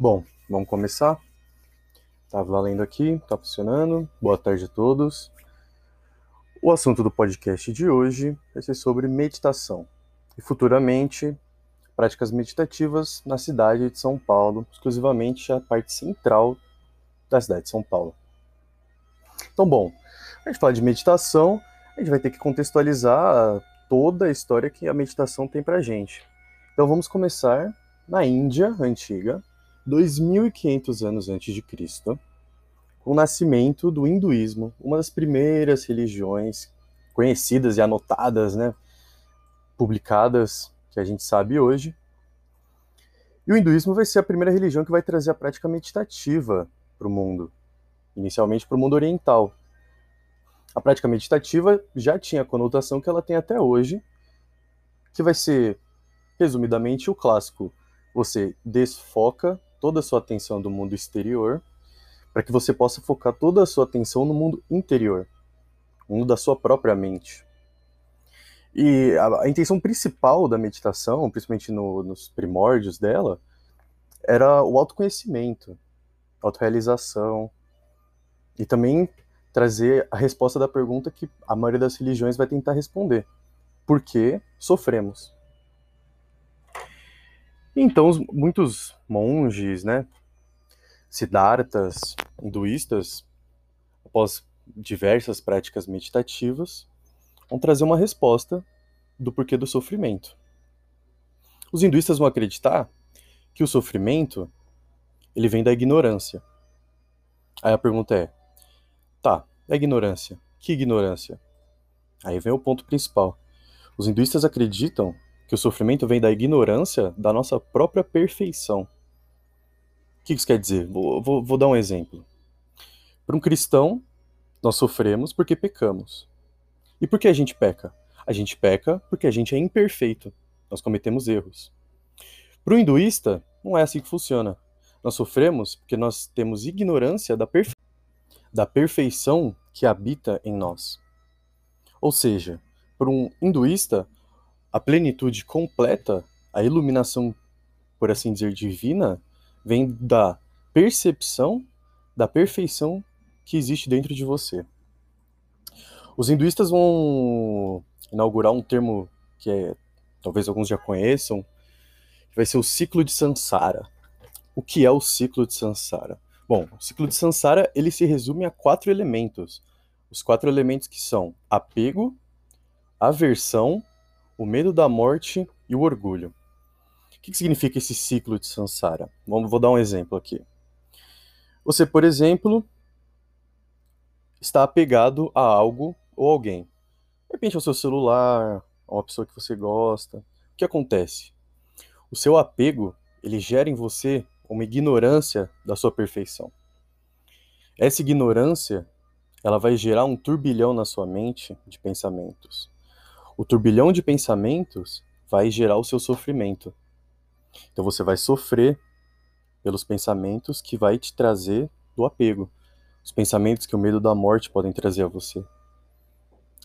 Bom, vamos começar? Tá valendo aqui, tá funcionando. Boa tarde a todos. O assunto do podcast de hoje vai ser sobre meditação e futuramente práticas meditativas na cidade de São Paulo, exclusivamente a parte central da cidade de São Paulo. Então, bom, a gente fala de meditação, a gente vai ter que contextualizar toda a história que a meditação tem pra gente. Então vamos começar na Índia antiga, 2500 anos antes de Cristo, com o nascimento do hinduísmo, uma das primeiras religiões conhecidas e anotadas, né, publicadas que a gente sabe hoje. E o hinduísmo vai ser a primeira religião que vai trazer a prática meditativa para o mundo, inicialmente para o mundo oriental. A prática meditativa já tinha a conotação que ela tem até hoje, que vai ser, resumidamente, o clássico. Você desfoca toda a sua atenção do mundo exterior para que você possa focar toda a sua atenção no mundo interior, mundo da sua própria mente. E a, a intenção principal da meditação, principalmente no, nos primórdios dela, era o autoconhecimento, autorrealização e também trazer a resposta da pergunta que a maioria das religiões vai tentar responder: por que sofremos? Então, muitos monges, né, siddharthas, hinduístas, após diversas práticas meditativas, vão trazer uma resposta do porquê do sofrimento. Os hinduístas vão acreditar que o sofrimento ele vem da ignorância. Aí a pergunta é: tá, é ignorância. Que ignorância? Aí vem o ponto principal. Os hinduístas acreditam que o sofrimento vem da ignorância da nossa própria perfeição. O que isso quer dizer? Vou, vou, vou dar um exemplo. Para um cristão, nós sofremos porque pecamos. E por que a gente peca? A gente peca porque a gente é imperfeito. Nós cometemos erros. Para o hinduísta, não é assim que funciona. Nós sofremos porque nós temos ignorância da, perfe... da perfeição que habita em nós. Ou seja, para um hinduísta, a plenitude completa, a iluminação, por assim dizer, divina, vem da percepção da perfeição que existe dentro de você. Os hinduístas vão inaugurar um termo que é, talvez alguns já conheçam, que vai ser o ciclo de Sansara. O que é o ciclo de Sansara? Bom, o ciclo de Sansara ele se resume a quatro elementos. Os quatro elementos que são apego, aversão, o medo da morte e o orgulho. O que significa esse ciclo de Sansara? Vou dar um exemplo aqui. Você, por exemplo, está apegado a algo ou alguém. De repente ao seu celular, a uma pessoa que você gosta. O que acontece? O seu apego, ele gera em você uma ignorância da sua perfeição. Essa ignorância, ela vai gerar um turbilhão na sua mente de pensamentos. O turbilhão de pensamentos vai gerar o seu sofrimento. Então você vai sofrer pelos pensamentos que vai te trazer do apego. Os pensamentos que o medo da morte podem trazer a você.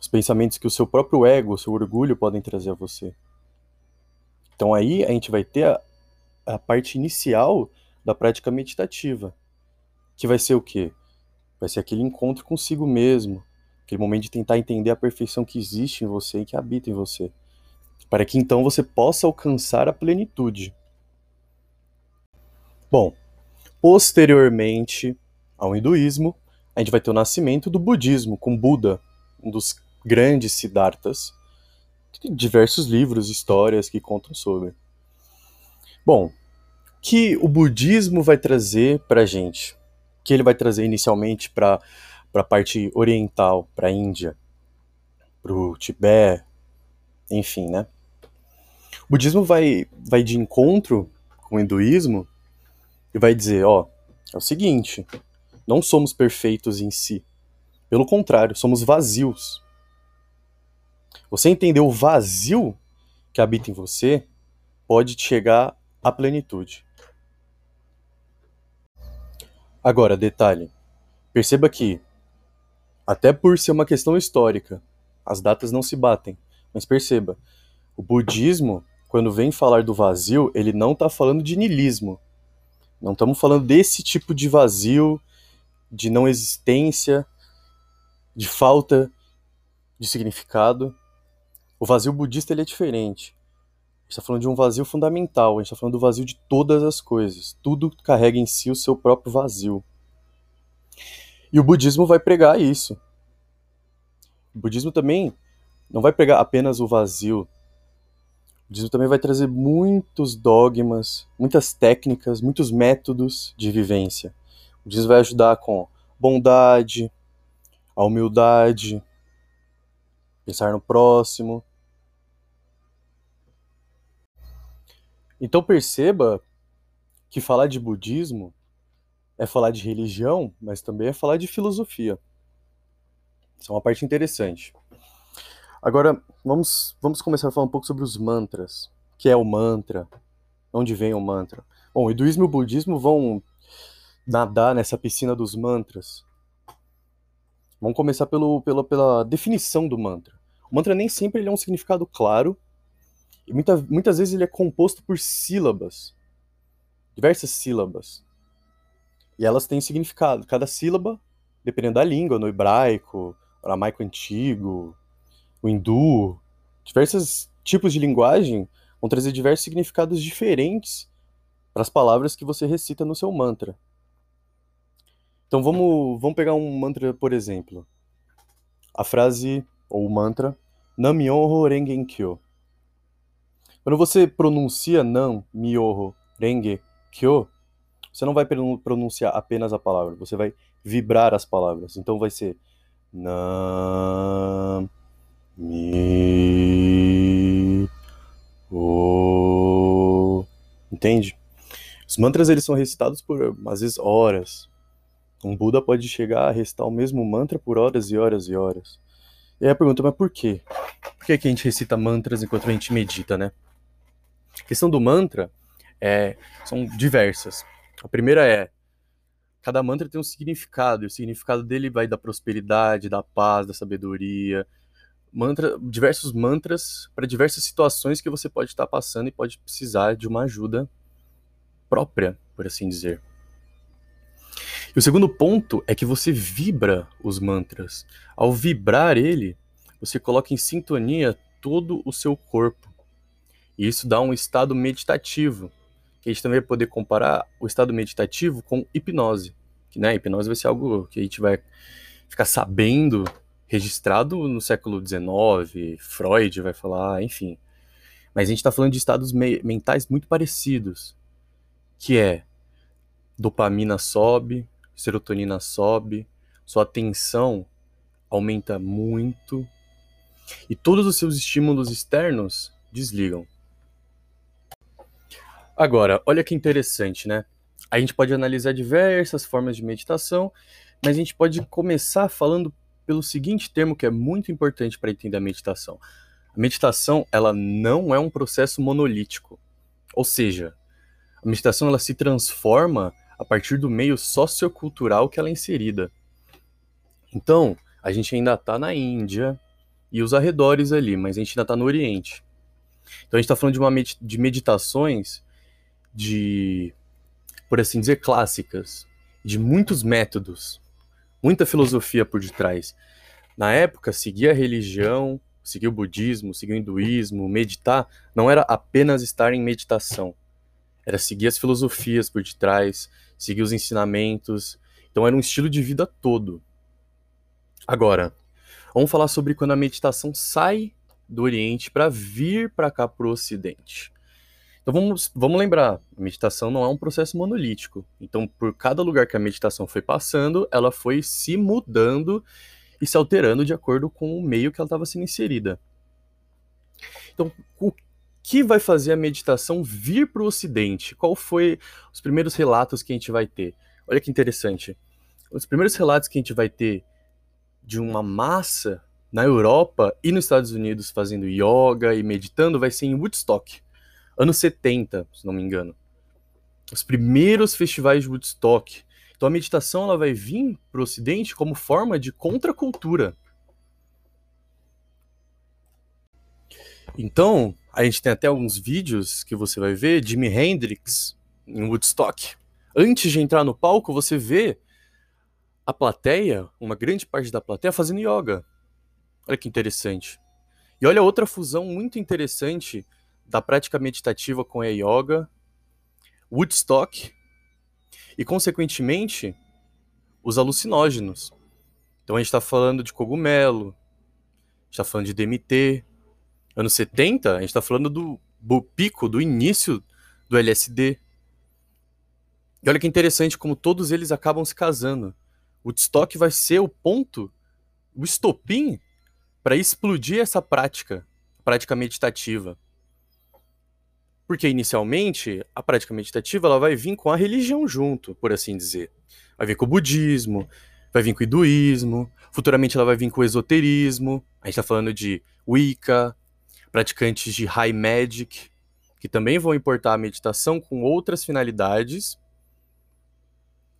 Os pensamentos que o seu próprio ego, o seu orgulho podem trazer a você. Então aí a gente vai ter a, a parte inicial da prática meditativa, que vai ser o quê? Vai ser aquele encontro consigo mesmo, Aquele momento de tentar entender a perfeição que existe em você e que habita em você. Para que então você possa alcançar a plenitude. Bom, posteriormente ao hinduísmo, a gente vai ter o nascimento do budismo, com Buda, um dos grandes Siddharthas. Tem diversos livros, histórias que contam sobre. Bom, que o budismo vai trazer para gente? que ele vai trazer inicialmente para para a parte oriental, para a Índia, para o Tibete, enfim, né? O budismo vai, vai de encontro com o hinduísmo e vai dizer, ó, é o seguinte, não somos perfeitos em si. Pelo contrário, somos vazios. Você entender o vazio que habita em você pode chegar à plenitude. Agora, detalhe. Perceba que até por ser uma questão histórica, as datas não se batem. Mas perceba, o budismo, quando vem falar do vazio, ele não está falando de niilismo. Não estamos falando desse tipo de vazio, de não existência, de falta de significado. O vazio budista ele é diferente. A gente está falando de um vazio fundamental, a gente está falando do vazio de todas as coisas. Tudo carrega em si o seu próprio vazio. E o budismo vai pregar isso. O budismo também não vai pregar apenas o vazio. O budismo também vai trazer muitos dogmas, muitas técnicas, muitos métodos de vivência. O budismo vai ajudar com bondade, a humildade, pensar no próximo. Então perceba que falar de budismo é falar de religião, mas também é falar de filosofia. Isso é uma parte interessante. Agora, vamos, vamos começar a falar um pouco sobre os mantras. O que é o mantra? Onde vem o mantra? Bom, o hinduísmo e o budismo vão nadar nessa piscina dos mantras. Vamos começar pelo, pela, pela definição do mantra. O mantra nem sempre ele é um significado claro, e muita, muitas vezes ele é composto por sílabas, diversas sílabas. E elas têm significado. Cada sílaba, dependendo da língua, no hebraico, aramaico antigo, o hindu, diversos tipos de linguagem vão trazer diversos significados diferentes para as palavras que você recita no seu mantra. Então vamos, vamos pegar um mantra, por exemplo. A frase ou o mantra Nam-myoho Renge Kyo. Quando você pronuncia Nam, Myoho, Renge, Kyo, você não vai pronunciar apenas a palavra, você vai vibrar as palavras. Então vai ser Nam, Mi, O. Entende? Os mantras eles são recitados por às vezes horas, um Buda pode chegar a recitar o mesmo mantra por horas e horas e horas. E aí a pergunta, mas por quê? Por que, que a gente recita mantras enquanto a gente medita, né? A questão do mantra é, são diversas. A primeira é, cada mantra tem um significado, e o significado dele vai da prosperidade, da paz, da sabedoria. Mantra, diversos mantras para diversas situações que você pode estar passando e pode precisar de uma ajuda própria, por assim dizer. E o segundo ponto é que você vibra os mantras. Ao vibrar ele, você coloca em sintonia todo o seu corpo. E isso dá um estado meditativo, que a gente também vai poder comparar o estado meditativo com hipnose. Que, né, hipnose vai ser algo que a gente vai ficar sabendo, registrado no século XIX, Freud vai falar, enfim. Mas a gente está falando de estados mentais muito parecidos, que é dopamina sobe, serotonina sobe, sua atenção aumenta muito e todos os seus estímulos externos desligam. Agora, olha que interessante, né? A gente pode analisar diversas formas de meditação, mas a gente pode começar falando pelo seguinte termo que é muito importante para entender a meditação. A meditação, ela não é um processo monolítico. Ou seja, a meditação ela se transforma a partir do meio sociocultural que ela é inserida. Então, a gente ainda está na Índia e os arredores ali, mas a gente ainda está no Oriente. Então a gente está falando de, uma med de meditações de, por assim dizer, clássicas, de muitos métodos, muita filosofia por detrás. Na época, seguir a religião, seguir o budismo, seguir o hinduísmo, meditar, não era apenas estar em meditação. Era seguir as filosofias por detrás, seguir os ensinamentos. Então era um estilo de vida todo. Agora, vamos falar sobre quando a meditação sai do Oriente para vir para cá para o Ocidente. Então vamos, vamos lembrar, a meditação não é um processo monolítico. Então, por cada lugar que a meditação foi passando, ela foi se mudando e se alterando de acordo com o meio que ela estava sendo inserida. Então, o que vai fazer a meditação vir para o Ocidente? Qual foi os primeiros relatos que a gente vai ter? Olha que interessante. Os primeiros relatos que a gente vai ter de uma massa na Europa e nos Estados Unidos fazendo yoga e meditando vai ser em Woodstock, anos 70, se não me engano. Os primeiros festivais de Woodstock. Então a meditação ela vai vir para o Ocidente como forma de contracultura. Então, a gente tem até alguns vídeos que você vai ver, Jimi Hendrix em Woodstock, Antes de entrar no palco, você vê a plateia, uma grande parte da plateia, fazendo yoga. Olha que interessante. E olha outra fusão muito interessante da prática meditativa com a yoga, Woodstock e, consequentemente, os alucinógenos. Então a gente está falando de cogumelo, está falando de DMT. Anos 70, a gente está falando do, do pico, do início do LSD. E olha que interessante como todos eles acabam se casando. Woodstock vai ser o ponto, o estopim para explodir essa prática, prática meditativa. Porque inicialmente a prática meditativa ela vai vir com a religião junto, por assim dizer. Vai vir com o budismo, vai vir com o hinduísmo, futuramente ela vai vir com o esoterismo. A gente está falando de Wicca, praticantes de High Magic, que também vão importar a meditação com outras finalidades,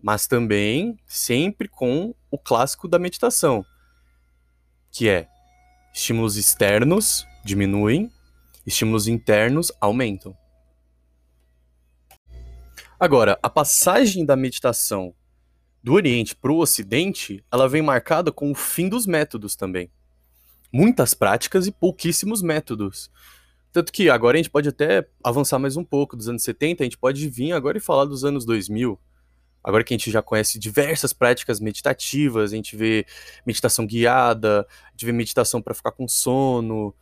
mas também sempre com o clássico da meditação, que é Estímulos externos diminuem, estímulos internos aumentam. Agora, a passagem da meditação do Oriente para o Ocidente, ela vem marcada com o fim dos métodos também. Muitas práticas e pouquíssimos métodos. Tanto que agora a gente pode até avançar mais um pouco dos anos 70, a gente pode vir agora e falar dos anos 2000, Agora que a gente já conhece diversas práticas meditativas, a gente vê meditação guiada, a gente vê meditação para ficar com sono,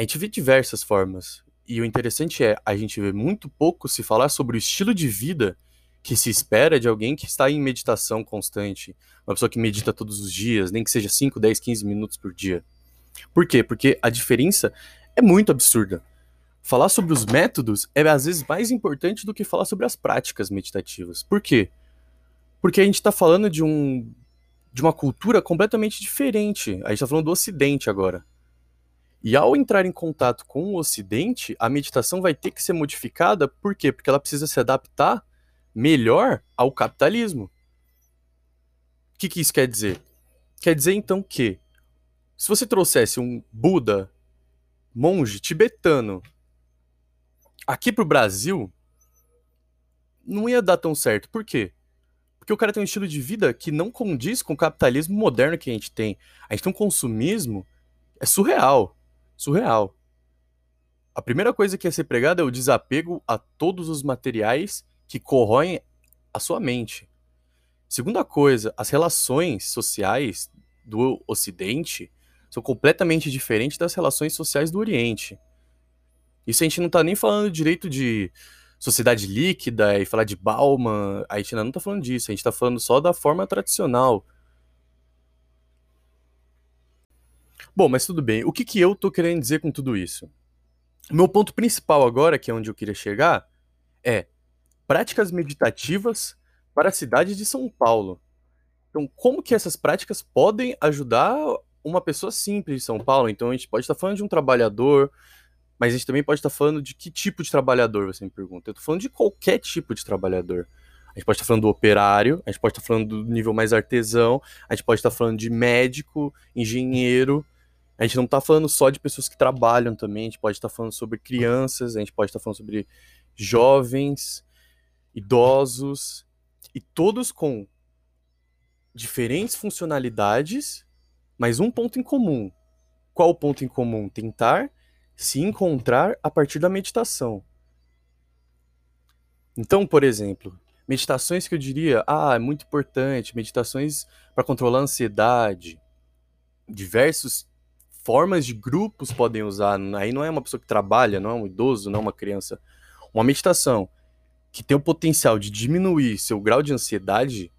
a gente vê diversas formas. E o interessante é, a gente vê muito pouco se falar sobre o estilo de vida que se espera de alguém que está em meditação constante. Uma pessoa que medita todos os dias, nem que seja 5, 10, 15 minutos por dia. Por quê? Porque a diferença é muito absurda. Falar sobre os métodos é às vezes mais importante do que falar sobre as práticas meditativas. Por quê? Porque a gente está falando de um de uma cultura completamente diferente. A gente está falando do Ocidente agora. E ao entrar em contato com o Ocidente, a meditação vai ter que ser modificada, por quê? Porque ela precisa se adaptar melhor ao capitalismo. O que, que isso quer dizer? Quer dizer então que, se você trouxesse um Buda, monge tibetano, aqui para o Brasil, não ia dar tão certo. Por quê? Porque o cara tem um estilo de vida que não condiz com o capitalismo moderno que a gente tem. A gente tem um consumismo é surreal. Surreal. A primeira coisa que é ser pregada é o desapego a todos os materiais que corroem a sua mente. Segunda coisa, as relações sociais do Ocidente são completamente diferentes das relações sociais do Oriente. Isso a gente não está nem falando direito de sociedade líquida e falar de Bauman, a gente ainda não está falando disso, a gente está falando só da forma tradicional. Bom, mas tudo bem. O que, que eu estou querendo dizer com tudo isso? Meu ponto principal agora, que é onde eu queria chegar, é práticas meditativas para a cidade de São Paulo. Então, como que essas práticas podem ajudar uma pessoa simples de São Paulo? Então, a gente pode estar falando de um trabalhador, mas a gente também pode estar falando de que tipo de trabalhador, você me pergunta. Eu estou falando de qualquer tipo de trabalhador. A gente pode estar falando do operário, a gente pode estar falando do nível mais artesão, a gente pode estar falando de médico, engenheiro. A gente não está falando só de pessoas que trabalham também, a gente pode estar falando sobre crianças, a gente pode estar falando sobre jovens, idosos, e todos com diferentes funcionalidades, mas um ponto em comum. Qual o ponto em comum? Tentar se encontrar a partir da meditação. Então, por exemplo, meditações que eu diria, ah, é muito importante, meditações para controlar a ansiedade. Diversas formas de grupos podem usar. Aí não é uma pessoa que trabalha, não é um idoso, não é uma criança. Uma meditação que tem o potencial de diminuir seu grau de ansiedade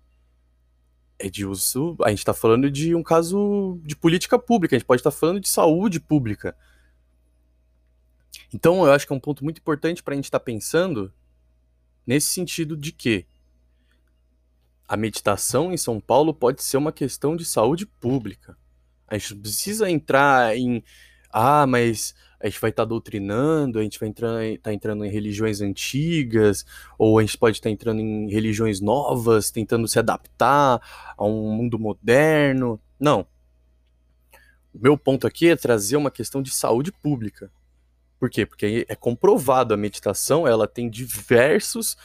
é de uso. A gente está falando de um caso de política pública, a gente pode estar tá falando de saúde pública. Então, eu acho que é um ponto muito importante para a gente estar tá pensando nesse sentido de que a meditação em São Paulo pode ser uma questão de saúde pública. A gente precisa entrar em ah, mas a gente vai estar tá doutrinando, a gente vai entrar, tá entrando em religiões antigas, ou a gente pode estar tá entrando em religiões novas, tentando se adaptar a um mundo moderno. Não. O meu ponto aqui é trazer uma questão de saúde pública. Por quê? Porque é comprovado a meditação, ela tem diversos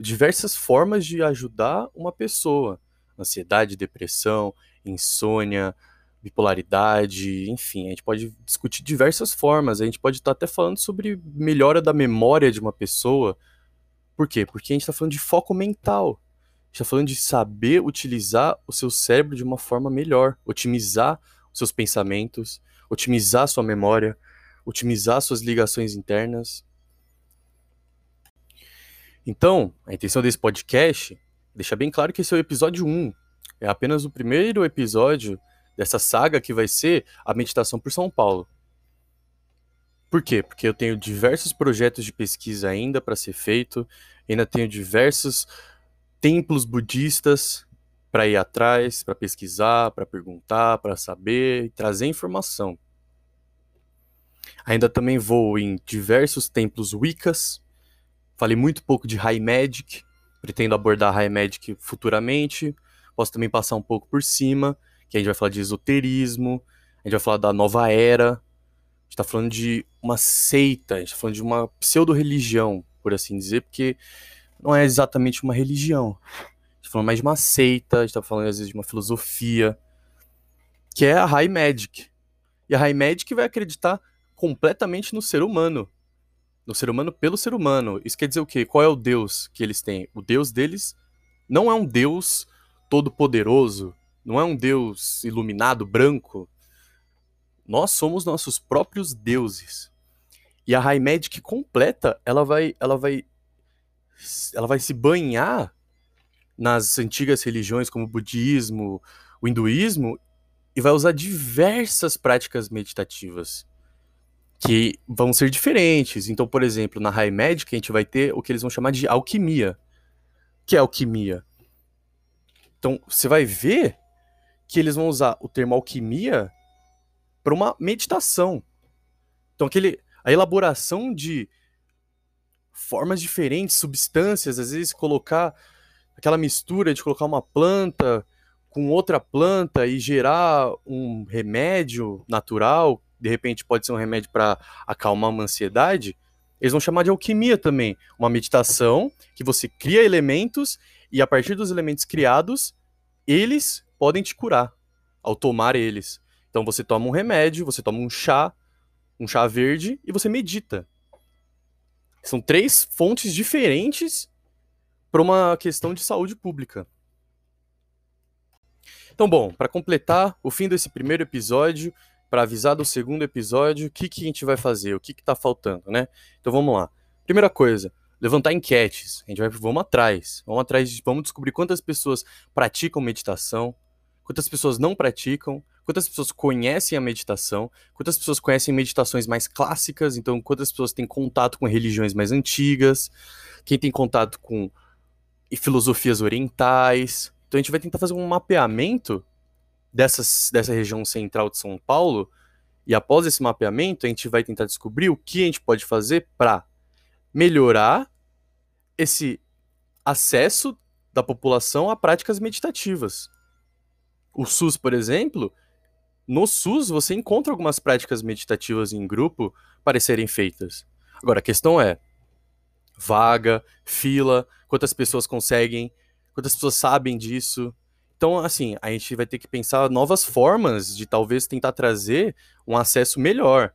diversas formas de ajudar uma pessoa. Ansiedade, depressão, insônia, bipolaridade, enfim, a gente pode discutir diversas formas. A gente pode estar até falando sobre melhora da memória de uma pessoa. Por quê? Porque a gente está falando de foco mental. A gente está falando de saber utilizar o seu cérebro de uma forma melhor, otimizar os seus pensamentos, otimizar sua memória, otimizar suas ligações internas. Então, a intenção desse podcast é deixar bem claro que esse é o episódio 1. É apenas o primeiro episódio dessa saga que vai ser a meditação por São Paulo. Por quê? Porque eu tenho diversos projetos de pesquisa ainda para ser feito, ainda tenho diversos templos budistas para ir atrás, para pesquisar, para perguntar, para saber e trazer informação. Ainda também vou em diversos templos Wiccas. Falei muito pouco de High Magic. Pretendo abordar High Magic futuramente. Posso também passar um pouco por cima, que a gente vai falar de esoterismo, a gente vai falar da nova era. A gente está falando de uma seita, a gente está falando de uma pseudo-religião, por assim dizer, porque não é exatamente uma religião. A gente está falando mais de uma seita, a gente está falando às vezes de uma filosofia, que é a High Magic. E a High Magic vai acreditar completamente no ser humano. No ser humano pelo ser humano. Isso quer dizer o quê? Qual é o Deus que eles têm? O Deus deles não é um Deus todo-poderoso, não é um Deus iluminado, branco. Nós somos nossos próprios deuses. E a High Magic completa, ela vai, ela vai, ela vai se banhar nas antigas religiões como o budismo, o hinduísmo e vai usar diversas práticas meditativas que vão ser diferentes. Então, por exemplo, na High Magic a gente vai ter o que eles vão chamar de alquimia. Que é alquimia? Então, você vai ver que eles vão usar o termo alquimia para uma meditação. Então, aquele, a elaboração de formas diferentes, substâncias, às vezes colocar aquela mistura de colocar uma planta com outra planta e gerar um remédio natural de repente pode ser um remédio para acalmar uma ansiedade, eles vão chamar de alquimia também. Uma meditação que você cria elementos e a partir dos elementos criados, eles podem te curar ao tomar eles. Então você toma um remédio, você toma um chá, um chá verde e você medita. São três fontes diferentes para uma questão de saúde pública. Então, bom, para completar o fim desse primeiro episódio, para avisar do segundo episódio o que, que a gente vai fazer, o que está faltando, né? Então vamos lá. Primeira coisa, levantar enquetes. A gente vai, vamos atrás, vamos atrás, vamos descobrir quantas pessoas praticam meditação, quantas pessoas não praticam, quantas pessoas conhecem a meditação, quantas pessoas conhecem meditações mais clássicas, então quantas pessoas têm contato com religiões mais antigas, quem tem contato com filosofias orientais. Então a gente vai tentar fazer um mapeamento dessas, dessa região central de São Paulo. E após esse mapeamento, a gente vai tentar descobrir o que a gente pode fazer para melhorar esse acesso da população a práticas meditativas. O SUS, por exemplo, no SUS você encontra algumas práticas meditativas em grupo para serem feitas. Agora, a questão é: vaga, fila, quantas pessoas conseguem, quantas pessoas sabem disso, então, assim, a gente vai ter que pensar novas formas de talvez tentar trazer um acesso melhor,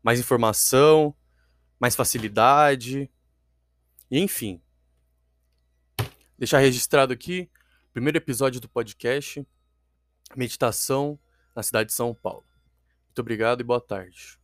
mais informação, mais facilidade, enfim. Deixar registrado aqui, primeiro episódio do podcast, meditação na cidade de São Paulo. Muito obrigado e boa tarde.